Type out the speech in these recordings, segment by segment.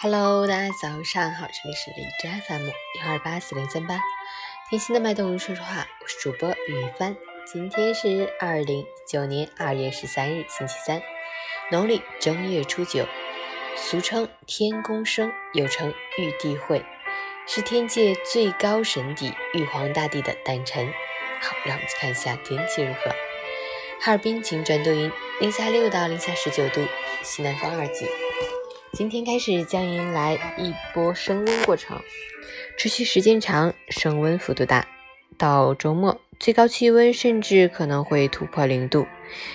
Hello，大家早上好，这里是荔枝 FM 幺二八四零三八，听心的脉动，说实话，我是主播雨帆。今天是二零一九年二月十三日，星期三，农历正月初九，俗称天公生，又称玉帝会，是天界最高神邸玉皇大帝的诞辰。好，让我们去看一下天气如何。哈尔滨晴转多云，零下六到零下十九度，西南风二级。今天开始将迎来一波升温过程，持续时间长，升温幅度大。到周末，最高气温甚至可能会突破零度。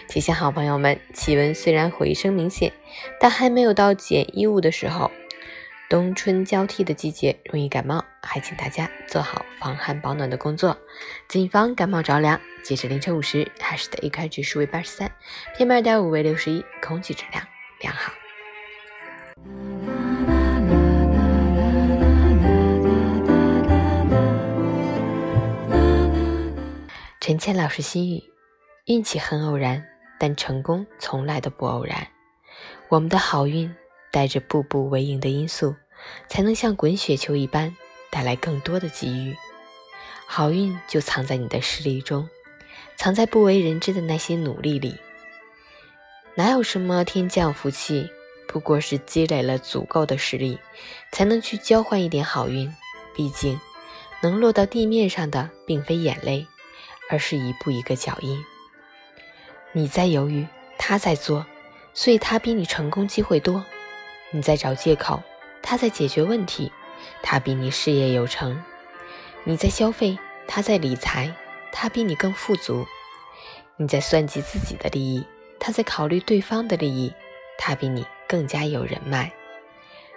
提醒好朋友们，气温虽然回升明显，但还没有到减衣物的时候。冬春交替的季节容易感冒，还请大家做好防寒保暖的工作，谨防感冒着凉。截至凌晨五时，海市的 AQI 指数为八十三，PM 二点五为六十一，空气质量良好。陈倩老师心语：运气很偶然，但成功从来都不偶然。我们的好运带着步步为营的因素，才能像滚雪球一般带来更多的机遇。好运就藏在你的实力中，藏在不为人知的那些努力里。哪有什么天降福气，不过是积累了足够的实力，才能去交换一点好运。毕竟，能落到地面上的并非眼泪。而是一步一个脚印。你在犹豫，他在做，所以他比你成功机会多。你在找借口，他在解决问题，他比你事业有成。你在消费，他在理财，他比你更富足。你在算计自己的利益，他在考虑对方的利益，他比你更加有人脉。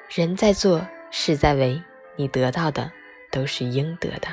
人在做，事在为，你得到的都是应得的。